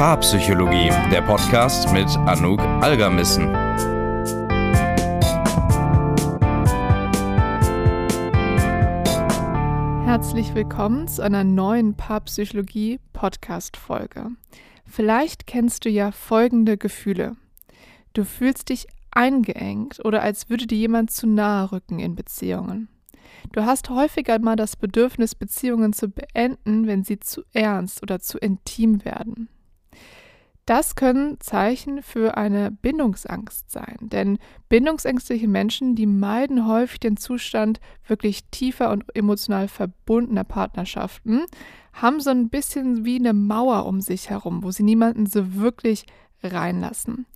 Paarpsychologie, der Podcast mit Anouk Algermissen. Herzlich willkommen zu einer neuen Paarpsychologie Podcast Folge. Vielleicht kennst du ja folgende Gefühle. Du fühlst dich eingeengt oder als würde dir jemand zu nahe rücken in Beziehungen. Du hast häufiger mal das Bedürfnis, Beziehungen zu beenden, wenn sie zu ernst oder zu intim werden. Das können Zeichen für eine Bindungsangst sein, denn bindungsängstliche Menschen, die meiden häufig den Zustand wirklich tiefer und emotional verbundener Partnerschaften, haben so ein bisschen wie eine Mauer um sich herum, wo sie niemanden so wirklich reinlassen.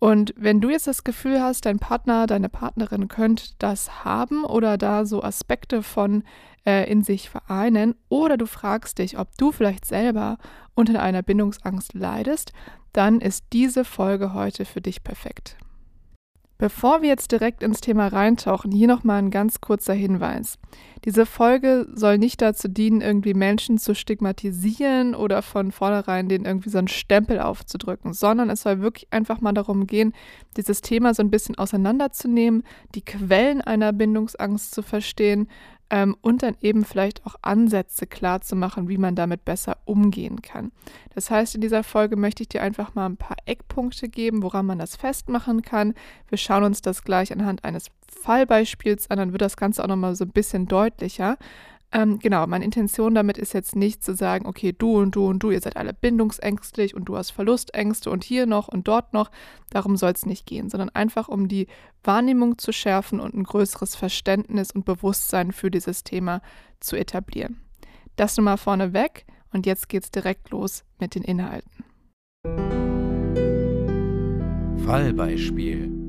Und wenn du jetzt das Gefühl hast, dein Partner, deine Partnerin könnte das haben oder da so Aspekte von äh, in sich vereinen, oder du fragst dich, ob du vielleicht selber unter einer Bindungsangst leidest, dann ist diese Folge heute für dich perfekt. Bevor wir jetzt direkt ins Thema reintauchen, hier nochmal ein ganz kurzer Hinweis. Diese Folge soll nicht dazu dienen, irgendwie Menschen zu stigmatisieren oder von vornherein denen irgendwie so einen Stempel aufzudrücken, sondern es soll wirklich einfach mal darum gehen, dieses Thema so ein bisschen auseinanderzunehmen, die Quellen einer Bindungsangst zu verstehen, ähm, und dann eben vielleicht auch Ansätze klar zu machen, wie man damit besser umgehen kann. Das heißt, in dieser Folge möchte ich dir einfach mal ein paar Eckpunkte geben, woran man das festmachen kann. Wir schauen uns das gleich anhand eines Fallbeispiels an, dann wird das Ganze auch nochmal so ein bisschen deutlicher. Ähm, genau, meine Intention damit ist jetzt nicht zu sagen, okay, du und du und du, ihr seid alle bindungsängstlich und du hast Verlustängste und hier noch und dort noch. Darum soll es nicht gehen, sondern einfach um die Wahrnehmung zu schärfen und ein größeres Verständnis und Bewusstsein für dieses Thema zu etablieren. Das nun mal vorneweg und jetzt geht's direkt los mit den Inhalten. Fallbeispiel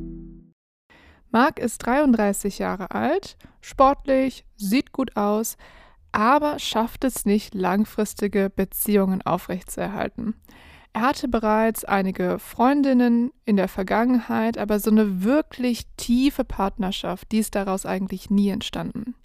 Marc ist 33 Jahre alt, sportlich, sieht gut aus, aber schafft es nicht, langfristige Beziehungen aufrechtzuerhalten. Er hatte bereits einige Freundinnen in der Vergangenheit, aber so eine wirklich tiefe Partnerschaft, die ist daraus eigentlich nie entstanden.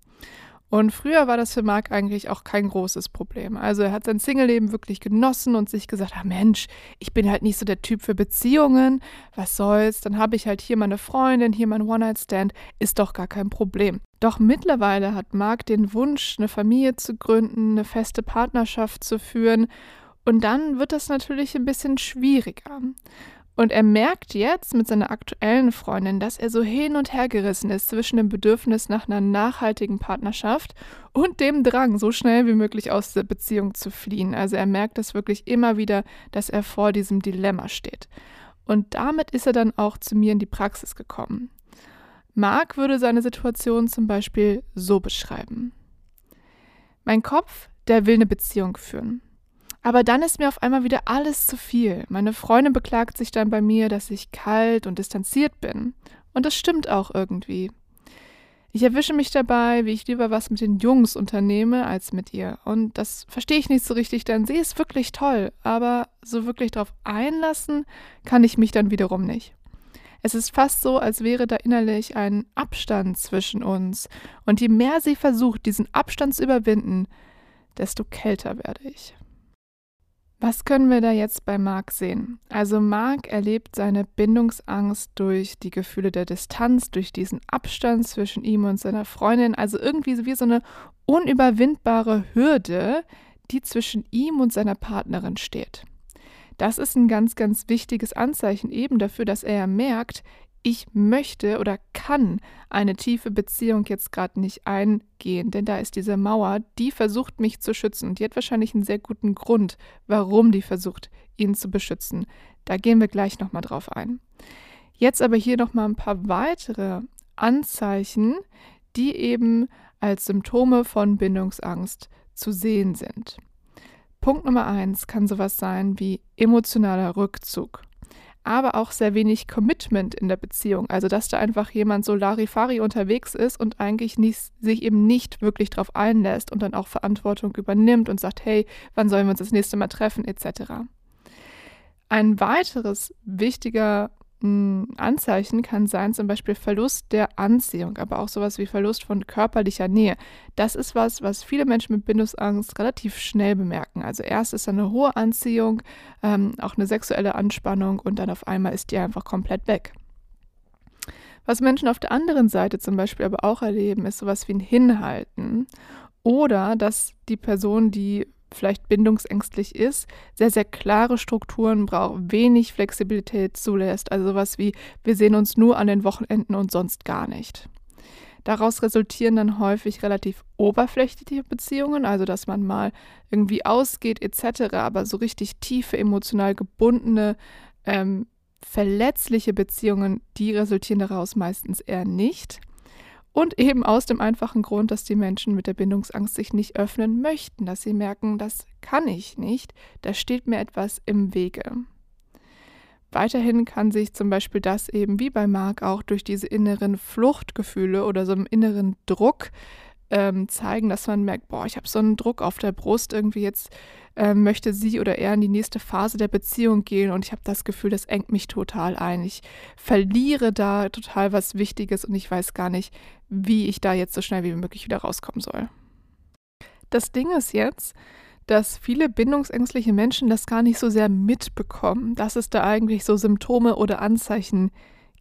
Und früher war das für Marc eigentlich auch kein großes Problem. Also er hat sein Single-Leben wirklich genossen und sich gesagt, ach Mensch, ich bin halt nicht so der Typ für Beziehungen, was soll's, dann habe ich halt hier meine Freundin, hier mein One-Night-Stand, ist doch gar kein Problem. Doch mittlerweile hat Marc den Wunsch, eine Familie zu gründen, eine feste Partnerschaft zu führen und dann wird das natürlich ein bisschen schwieriger. Und er merkt jetzt mit seiner aktuellen Freundin, dass er so hin und her gerissen ist zwischen dem Bedürfnis nach einer nachhaltigen Partnerschaft und dem Drang, so schnell wie möglich aus der Beziehung zu fliehen. Also er merkt das wirklich immer wieder, dass er vor diesem Dilemma steht. Und damit ist er dann auch zu mir in die Praxis gekommen. Marc würde seine Situation zum Beispiel so beschreiben. Mein Kopf, der will eine Beziehung führen. Aber dann ist mir auf einmal wieder alles zu viel. Meine Freundin beklagt sich dann bei mir, dass ich kalt und distanziert bin. Und das stimmt auch irgendwie. Ich erwische mich dabei, wie ich lieber was mit den Jungs unternehme als mit ihr. Und das verstehe ich nicht so richtig, denn sie ist wirklich toll, aber so wirklich darauf einlassen kann ich mich dann wiederum nicht. Es ist fast so, als wäre da innerlich ein Abstand zwischen uns. Und je mehr sie versucht, diesen Abstand zu überwinden, desto kälter werde ich. Was können wir da jetzt bei Marc sehen? Also Marc erlebt seine Bindungsangst durch die Gefühle der Distanz, durch diesen Abstand zwischen ihm und seiner Freundin, also irgendwie wie so eine unüberwindbare Hürde, die zwischen ihm und seiner Partnerin steht. Das ist ein ganz, ganz wichtiges Anzeichen eben dafür, dass er merkt, ich möchte oder kann eine tiefe Beziehung jetzt gerade nicht eingehen, denn da ist diese Mauer, die versucht mich zu schützen und die hat wahrscheinlich einen sehr guten Grund, warum die versucht, ihn zu beschützen. Da gehen wir gleich nochmal drauf ein. Jetzt aber hier nochmal ein paar weitere Anzeichen, die eben als Symptome von Bindungsangst zu sehen sind. Punkt Nummer eins kann sowas sein wie emotionaler Rückzug aber auch sehr wenig Commitment in der Beziehung. Also, dass da einfach jemand so Larifari unterwegs ist und eigentlich nicht, sich eben nicht wirklich darauf einlässt und dann auch Verantwortung übernimmt und sagt, hey, wann sollen wir uns das nächste Mal treffen, etc. Ein weiteres wichtiger Anzeichen kann sein zum Beispiel Verlust der Anziehung, aber auch sowas wie Verlust von körperlicher Nähe. Das ist was, was viele Menschen mit Bindungsangst relativ schnell bemerken. Also erst ist eine hohe Anziehung, ähm, auch eine sexuelle Anspannung und dann auf einmal ist die einfach komplett weg. Was Menschen auf der anderen Seite zum Beispiel aber auch erleben, ist sowas wie ein Hinhalten oder dass die Person, die vielleicht bindungsängstlich ist, sehr, sehr klare Strukturen braucht, wenig Flexibilität zulässt. Also sowas wie, wir sehen uns nur an den Wochenenden und sonst gar nicht. Daraus resultieren dann häufig relativ oberflächliche Beziehungen, also dass man mal irgendwie ausgeht etc., aber so richtig tiefe, emotional gebundene, ähm, verletzliche Beziehungen, die resultieren daraus meistens eher nicht. Und eben aus dem einfachen Grund, dass die Menschen mit der Bindungsangst sich nicht öffnen möchten, dass sie merken, das kann ich nicht, da steht mir etwas im Wege. Weiterhin kann sich zum Beispiel das eben wie bei Marc auch durch diese inneren Fluchtgefühle oder so einen inneren Druck ähm, zeigen, dass man merkt, boah, ich habe so einen Druck auf der Brust, irgendwie jetzt äh, möchte sie oder er in die nächste Phase der Beziehung gehen und ich habe das Gefühl, das engt mich total ein. Ich verliere da total was Wichtiges und ich weiß gar nicht, wie ich da jetzt so schnell wie möglich wieder rauskommen soll. Das Ding ist jetzt, dass viele bindungsängstliche Menschen das gar nicht so sehr mitbekommen, dass es da eigentlich so Symptome oder Anzeichen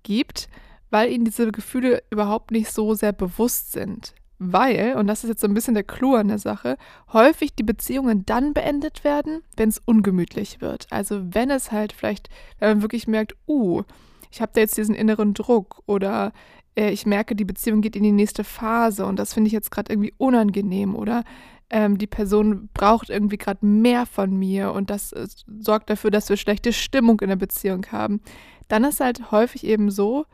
gibt, weil ihnen diese Gefühle überhaupt nicht so sehr bewusst sind weil, und das ist jetzt so ein bisschen der Clou an der Sache, häufig die Beziehungen dann beendet werden, wenn es ungemütlich wird. Also wenn es halt vielleicht, wenn man wirklich merkt, uh, ich habe da jetzt diesen inneren Druck oder äh, ich merke, die Beziehung geht in die nächste Phase und das finde ich jetzt gerade irgendwie unangenehm oder ähm, die Person braucht irgendwie gerade mehr von mir und das äh, sorgt dafür, dass wir schlechte Stimmung in der Beziehung haben. Dann ist halt häufig eben so,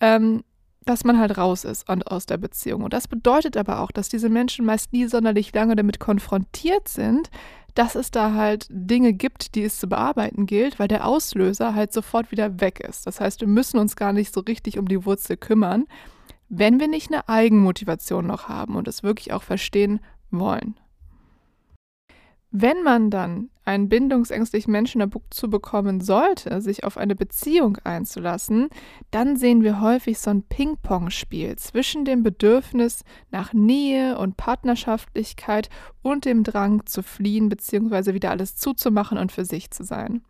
ähm, dass man halt raus ist und aus der Beziehung. Und das bedeutet aber auch, dass diese Menschen meist nie sonderlich lange damit konfrontiert sind, dass es da halt Dinge gibt, die es zu bearbeiten gilt, weil der Auslöser halt sofort wieder weg ist. Das heißt, wir müssen uns gar nicht so richtig um die Wurzel kümmern, wenn wir nicht eine Eigenmotivation noch haben und es wirklich auch verstehen wollen. Wenn man dann einen bindungsängstlichen Menschen dazu bekommen sollte, sich auf eine Beziehung einzulassen, dann sehen wir häufig so ein Ping-Pong-Spiel zwischen dem Bedürfnis nach Nähe und Partnerschaftlichkeit und dem Drang zu fliehen bzw. wieder alles zuzumachen und für sich zu sein.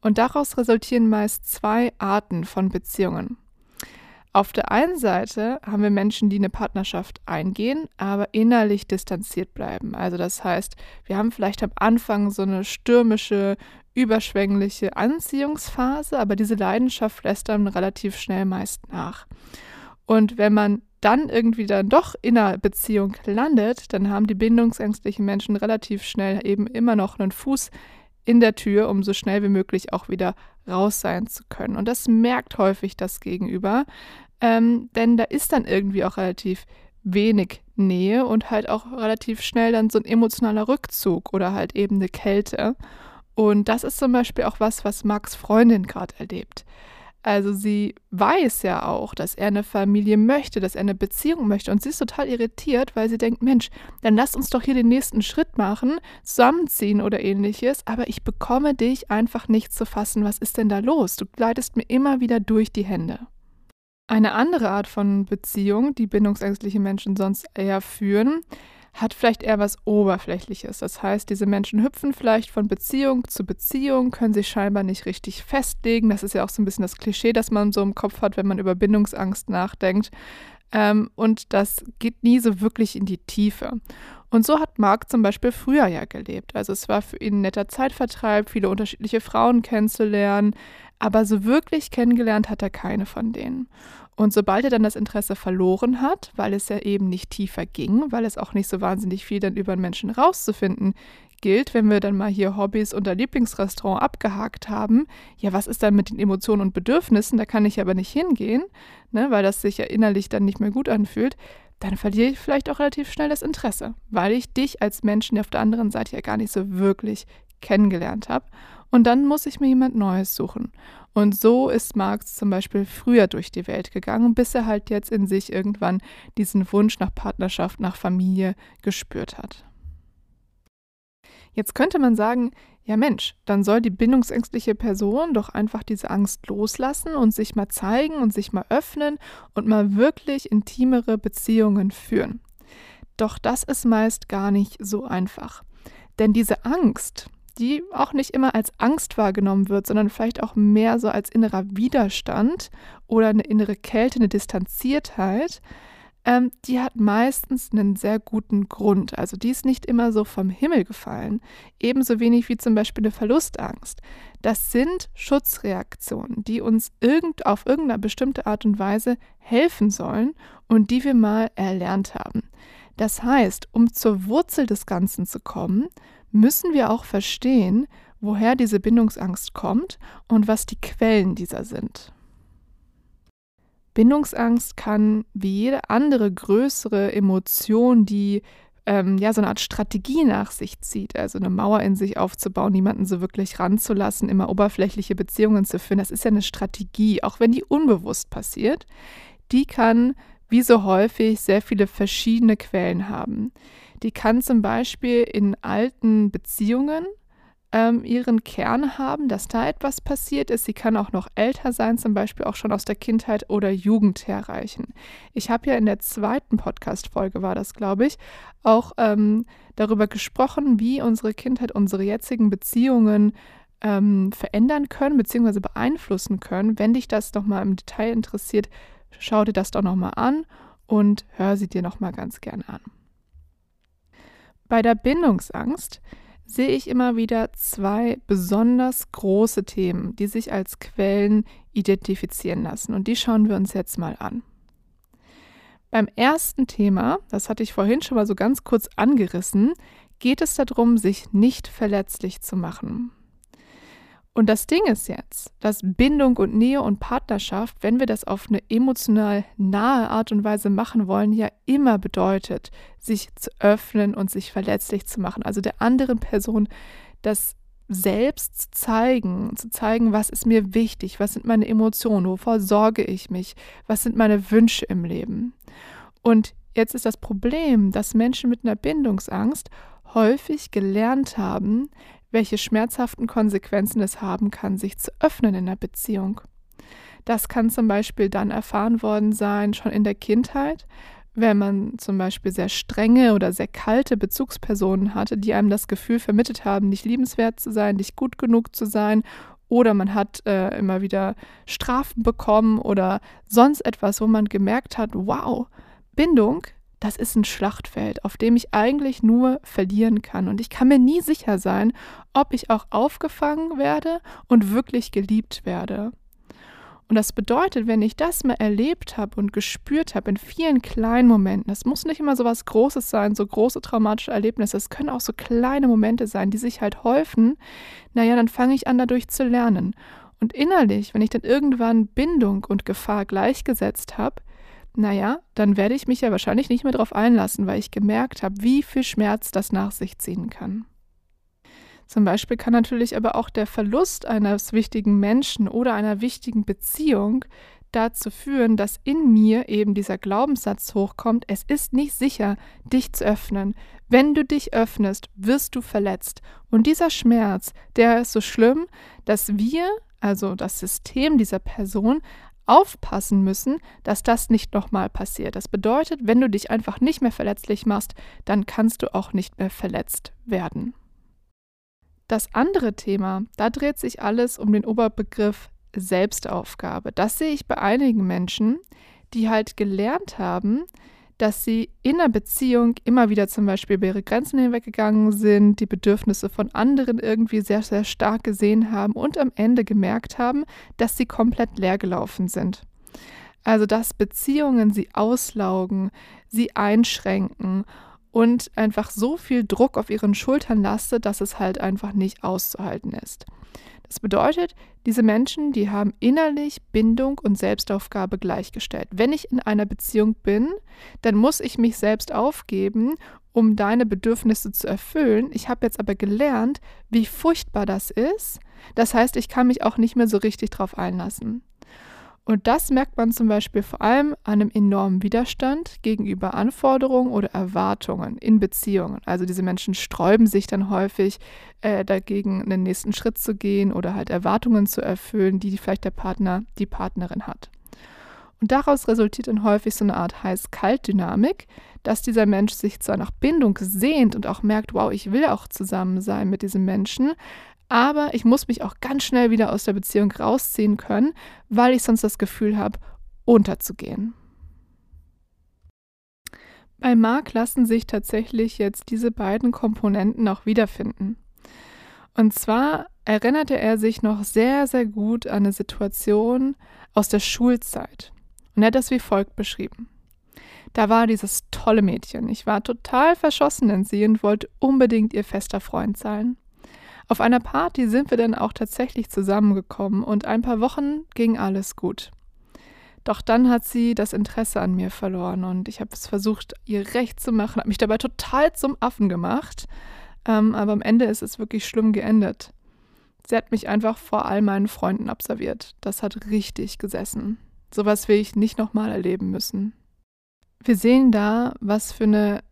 Und daraus resultieren meist zwei Arten von Beziehungen. Auf der einen Seite haben wir Menschen, die eine Partnerschaft eingehen, aber innerlich distanziert bleiben. Also das heißt, wir haben vielleicht am Anfang so eine stürmische, überschwängliche Anziehungsphase, aber diese Leidenschaft lässt dann relativ schnell meist nach. Und wenn man dann irgendwie dann doch in einer Beziehung landet, dann haben die bindungsängstlichen Menschen relativ schnell eben immer noch einen Fuß in der Tür, um so schnell wie möglich auch wieder raus sein zu können. Und das merkt häufig das Gegenüber, ähm, denn da ist dann irgendwie auch relativ wenig Nähe und halt auch relativ schnell dann so ein emotionaler Rückzug oder halt eben eine Kälte. Und das ist zum Beispiel auch was, was Max Freundin gerade erlebt. Also sie weiß ja auch, dass er eine Familie möchte, dass er eine Beziehung möchte und sie ist total irritiert, weil sie denkt, Mensch, dann lass uns doch hier den nächsten Schritt machen, zusammenziehen oder ähnliches, aber ich bekomme dich einfach nicht zu fassen. Was ist denn da los? Du gleitest mir immer wieder durch die Hände. Eine andere Art von Beziehung, die bindungsängstliche Menschen sonst eher führen, hat vielleicht eher was Oberflächliches. Das heißt, diese Menschen hüpfen vielleicht von Beziehung zu Beziehung, können sich scheinbar nicht richtig festlegen. Das ist ja auch so ein bisschen das Klischee, das man so im Kopf hat, wenn man über Bindungsangst nachdenkt. Ähm, und das geht nie so wirklich in die Tiefe. Und so hat Mark zum Beispiel früher ja gelebt. Also es war für ihn ein netter Zeitvertreib, viele unterschiedliche Frauen kennenzulernen, aber so wirklich kennengelernt hat er keine von denen. Und sobald er dann das Interesse verloren hat, weil es ja eben nicht tiefer ging, weil es auch nicht so wahnsinnig viel dann über einen Menschen rauszufinden gilt, wenn wir dann mal hier Hobbys und Lieblingsrestaurant abgehakt haben, ja, was ist dann mit den Emotionen und Bedürfnissen? Da kann ich aber nicht hingehen, ne, weil das sich ja innerlich dann nicht mehr gut anfühlt. Dann verliere ich vielleicht auch relativ schnell das Interesse, weil ich dich als Menschen auf der anderen Seite ja gar nicht so wirklich kennengelernt habe. Und dann muss ich mir jemand Neues suchen. Und so ist Marx zum Beispiel früher durch die Welt gegangen, bis er halt jetzt in sich irgendwann diesen Wunsch nach Partnerschaft, nach Familie gespürt hat. Jetzt könnte man sagen, ja Mensch, dann soll die bindungsängstliche Person doch einfach diese Angst loslassen und sich mal zeigen und sich mal öffnen und mal wirklich intimere Beziehungen führen. Doch das ist meist gar nicht so einfach. Denn diese Angst, die auch nicht immer als Angst wahrgenommen wird, sondern vielleicht auch mehr so als innerer Widerstand oder eine innere Kälte, eine Distanziertheit, ähm, die hat meistens einen sehr guten Grund. Also die ist nicht immer so vom Himmel gefallen. Ebenso wenig wie zum Beispiel eine Verlustangst. Das sind Schutzreaktionen, die uns irgend, auf irgendeine bestimmte Art und Weise helfen sollen und die wir mal erlernt haben. Das heißt, um zur Wurzel des Ganzen zu kommen, müssen wir auch verstehen, woher diese Bindungsangst kommt und was die Quellen dieser sind. Bindungsangst kann wie jede andere größere Emotion, die ähm, ja so eine Art Strategie nach sich zieht, also eine Mauer in sich aufzubauen, niemanden so wirklich ranzulassen, immer oberflächliche Beziehungen zu führen, das ist ja eine Strategie, auch wenn die unbewusst passiert, die kann wie so häufig sehr viele verschiedene Quellen haben. Die kann zum Beispiel in alten Beziehungen ähm, ihren Kern haben, dass da etwas passiert ist. Sie kann auch noch älter sein, zum Beispiel auch schon aus der Kindheit oder Jugend herreichen. Ich habe ja in der zweiten Podcast-Folge, war das, glaube ich, auch ähm, darüber gesprochen, wie unsere Kindheit unsere jetzigen Beziehungen ähm, verändern können bzw. beeinflussen können. Wenn dich das nochmal im Detail interessiert, schau dir das doch nochmal an und hör sie dir nochmal ganz gern an. Bei der Bindungsangst sehe ich immer wieder zwei besonders große Themen, die sich als Quellen identifizieren lassen. Und die schauen wir uns jetzt mal an. Beim ersten Thema, das hatte ich vorhin schon mal so ganz kurz angerissen, geht es darum, sich nicht verletzlich zu machen. Und das Ding ist jetzt, dass Bindung und Nähe und Partnerschaft, wenn wir das auf eine emotional nahe Art und Weise machen wollen, ja immer bedeutet, sich zu öffnen und sich verletzlich zu machen. Also der anderen Person das selbst zu zeigen, zu zeigen, was ist mir wichtig, was sind meine Emotionen, wovor sorge ich mich, was sind meine Wünsche im Leben. Und jetzt ist das Problem, dass Menschen mit einer Bindungsangst häufig gelernt haben, welche schmerzhaften Konsequenzen es haben kann, sich zu öffnen in einer Beziehung. Das kann zum Beispiel dann erfahren worden sein, schon in der Kindheit, wenn man zum Beispiel sehr strenge oder sehr kalte Bezugspersonen hatte, die einem das Gefühl vermittelt haben, nicht liebenswert zu sein, nicht gut genug zu sein, oder man hat äh, immer wieder Strafen bekommen oder sonst etwas, wo man gemerkt hat, wow, Bindung das ist ein Schlachtfeld, auf dem ich eigentlich nur verlieren kann. Und ich kann mir nie sicher sein, ob ich auch aufgefangen werde und wirklich geliebt werde. Und das bedeutet, wenn ich das mal erlebt habe und gespürt habe in vielen kleinen Momenten, das muss nicht immer so was Großes sein, so große traumatische Erlebnisse, es können auch so kleine Momente sein, die sich halt häufen, naja, dann fange ich an, dadurch zu lernen. Und innerlich, wenn ich dann irgendwann Bindung und Gefahr gleichgesetzt habe, naja, dann werde ich mich ja wahrscheinlich nicht mehr darauf einlassen, weil ich gemerkt habe, wie viel Schmerz das nach sich ziehen kann. Zum Beispiel kann natürlich aber auch der Verlust eines wichtigen Menschen oder einer wichtigen Beziehung dazu führen, dass in mir eben dieser Glaubenssatz hochkommt, es ist nicht sicher, dich zu öffnen. Wenn du dich öffnest, wirst du verletzt. Und dieser Schmerz, der ist so schlimm, dass wir, also das System dieser Person, aufpassen müssen, dass das nicht nochmal passiert. Das bedeutet, wenn du dich einfach nicht mehr verletzlich machst, dann kannst du auch nicht mehr verletzt werden. Das andere Thema, da dreht sich alles um den Oberbegriff Selbstaufgabe. Das sehe ich bei einigen Menschen, die halt gelernt haben, dass sie in einer Beziehung immer wieder zum Beispiel über ihre Grenzen hinweggegangen sind, die Bedürfnisse von anderen irgendwie sehr, sehr stark gesehen haben und am Ende gemerkt haben, dass sie komplett leer gelaufen sind. Also dass Beziehungen sie auslaugen, sie einschränken und einfach so viel Druck auf ihren Schultern lastet, dass es halt einfach nicht auszuhalten ist. Das bedeutet, diese Menschen, die haben innerlich Bindung und Selbstaufgabe gleichgestellt. Wenn ich in einer Beziehung bin, dann muss ich mich selbst aufgeben, um deine Bedürfnisse zu erfüllen. Ich habe jetzt aber gelernt, wie furchtbar das ist. Das heißt, ich kann mich auch nicht mehr so richtig drauf einlassen. Und das merkt man zum Beispiel vor allem an einem enormen Widerstand gegenüber Anforderungen oder Erwartungen in Beziehungen. Also diese Menschen sträuben sich dann häufig äh, dagegen, einen nächsten Schritt zu gehen oder halt Erwartungen zu erfüllen, die vielleicht der Partner, die Partnerin hat. Und daraus resultiert dann häufig so eine Art Heiß-Kalt-Dynamik, dass dieser Mensch sich zwar nach Bindung sehnt und auch merkt, wow, ich will auch zusammen sein mit diesem Menschen, aber ich muss mich auch ganz schnell wieder aus der Beziehung rausziehen können, weil ich sonst das Gefühl habe, unterzugehen. Bei Mark lassen sich tatsächlich jetzt diese beiden Komponenten auch wiederfinden. Und zwar erinnerte er sich noch sehr, sehr gut an eine Situation aus der Schulzeit. Und er hat das wie folgt beschrieben. Da war dieses tolle Mädchen. Ich war total verschossen in sie und wollte unbedingt ihr fester Freund sein. Auf einer Party sind wir dann auch tatsächlich zusammengekommen und ein paar Wochen ging alles gut. Doch dann hat sie das Interesse an mir verloren und ich habe es versucht, ihr recht zu machen, habe mich dabei total zum Affen gemacht. Ähm, aber am Ende ist es wirklich schlimm geendet. Sie hat mich einfach vor all meinen Freunden observiert. Das hat richtig gesessen. Sowas will ich nicht nochmal erleben müssen. Wir sehen da, was für eine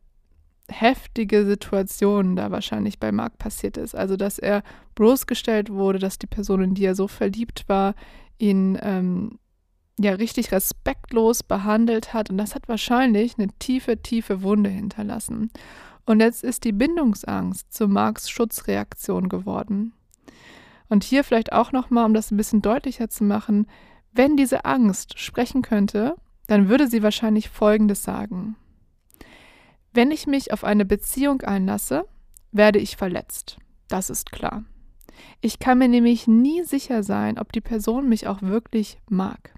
heftige Situation da wahrscheinlich bei Mark passiert ist. Also, dass er bloßgestellt wurde, dass die Person, in die er so verliebt war, ihn ähm, ja richtig respektlos behandelt hat. Und das hat wahrscheinlich eine tiefe, tiefe Wunde hinterlassen. Und jetzt ist die Bindungsangst zu Marks Schutzreaktion geworden. Und hier vielleicht auch nochmal, um das ein bisschen deutlicher zu machen, wenn diese Angst sprechen könnte, dann würde sie wahrscheinlich Folgendes sagen. Wenn ich mich auf eine Beziehung einlasse, werde ich verletzt. Das ist klar. Ich kann mir nämlich nie sicher sein, ob die Person mich auch wirklich mag.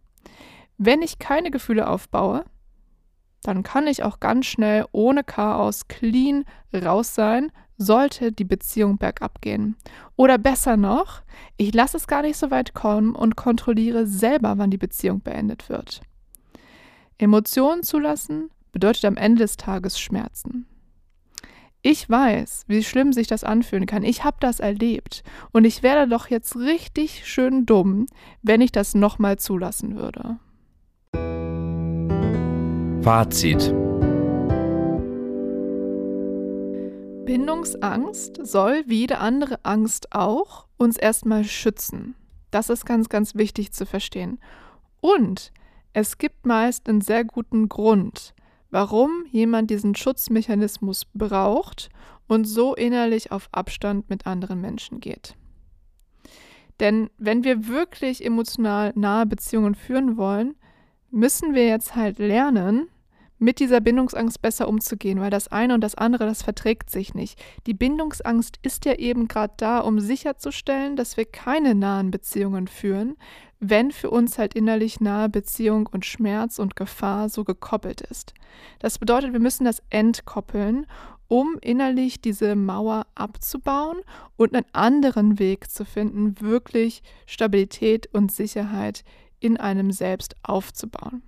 Wenn ich keine Gefühle aufbaue, dann kann ich auch ganz schnell ohne Chaos clean raus sein, sollte die Beziehung bergab gehen. Oder besser noch, ich lasse es gar nicht so weit kommen und kontrolliere selber, wann die Beziehung beendet wird. Emotionen zulassen bedeutet am Ende des Tages Schmerzen. Ich weiß, wie schlimm sich das anfühlen kann. Ich habe das erlebt. Und ich wäre doch jetzt richtig schön dumm, wenn ich das nochmal zulassen würde. Fazit. Bindungsangst soll wie jede andere Angst auch uns erstmal schützen. Das ist ganz, ganz wichtig zu verstehen. Und es gibt meist einen sehr guten Grund, warum jemand diesen Schutzmechanismus braucht und so innerlich auf Abstand mit anderen Menschen geht. Denn wenn wir wirklich emotional nahe Beziehungen führen wollen, müssen wir jetzt halt lernen, mit dieser Bindungsangst besser umzugehen, weil das eine und das andere, das verträgt sich nicht. Die Bindungsangst ist ja eben gerade da, um sicherzustellen, dass wir keine nahen Beziehungen führen, wenn für uns halt innerlich nahe Beziehung und Schmerz und Gefahr so gekoppelt ist. Das bedeutet, wir müssen das entkoppeln, um innerlich diese Mauer abzubauen und einen anderen Weg zu finden, wirklich Stabilität und Sicherheit in einem selbst aufzubauen.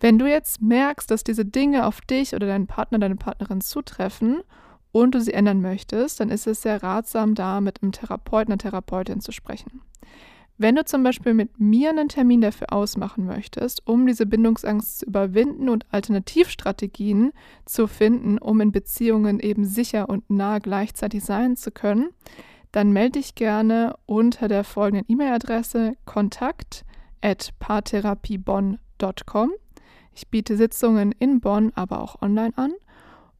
Wenn du jetzt merkst, dass diese Dinge auf dich oder deinen Partner, deine Partnerin zutreffen und du sie ändern möchtest, dann ist es sehr ratsam, da mit einem Therapeuten, einer Therapeutin zu sprechen. Wenn du zum Beispiel mit mir einen Termin dafür ausmachen möchtest, um diese Bindungsangst zu überwinden und Alternativstrategien zu finden, um in Beziehungen eben sicher und nah gleichzeitig sein zu können, dann melde dich gerne unter der folgenden E-Mail-Adresse kontakt at paartherapiebonn.com. Ich biete Sitzungen in Bonn, aber auch online an.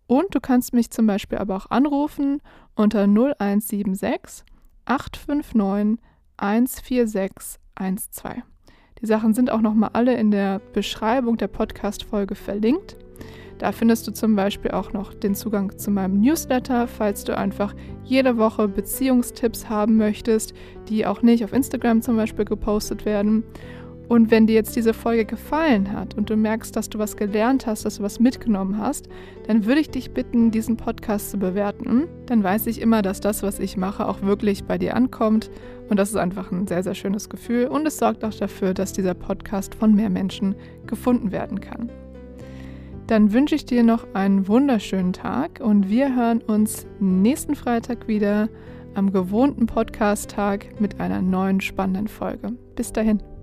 Und du kannst mich zum Beispiel aber auch anrufen unter 0176 859 14612. Die Sachen sind auch nochmal alle in der Beschreibung der Podcast-Folge verlinkt. Da findest du zum Beispiel auch noch den Zugang zu meinem Newsletter, falls du einfach jede Woche Beziehungstipps haben möchtest, die auch nicht auf Instagram zum Beispiel gepostet werden. Und wenn dir jetzt diese Folge gefallen hat und du merkst, dass du was gelernt hast, dass du was mitgenommen hast, dann würde ich dich bitten, diesen Podcast zu bewerten. Dann weiß ich immer, dass das, was ich mache, auch wirklich bei dir ankommt. Und das ist einfach ein sehr, sehr schönes Gefühl. Und es sorgt auch dafür, dass dieser Podcast von mehr Menschen gefunden werden kann. Dann wünsche ich dir noch einen wunderschönen Tag und wir hören uns nächsten Freitag wieder am gewohnten Podcast-Tag mit einer neuen spannenden Folge. Bis dahin.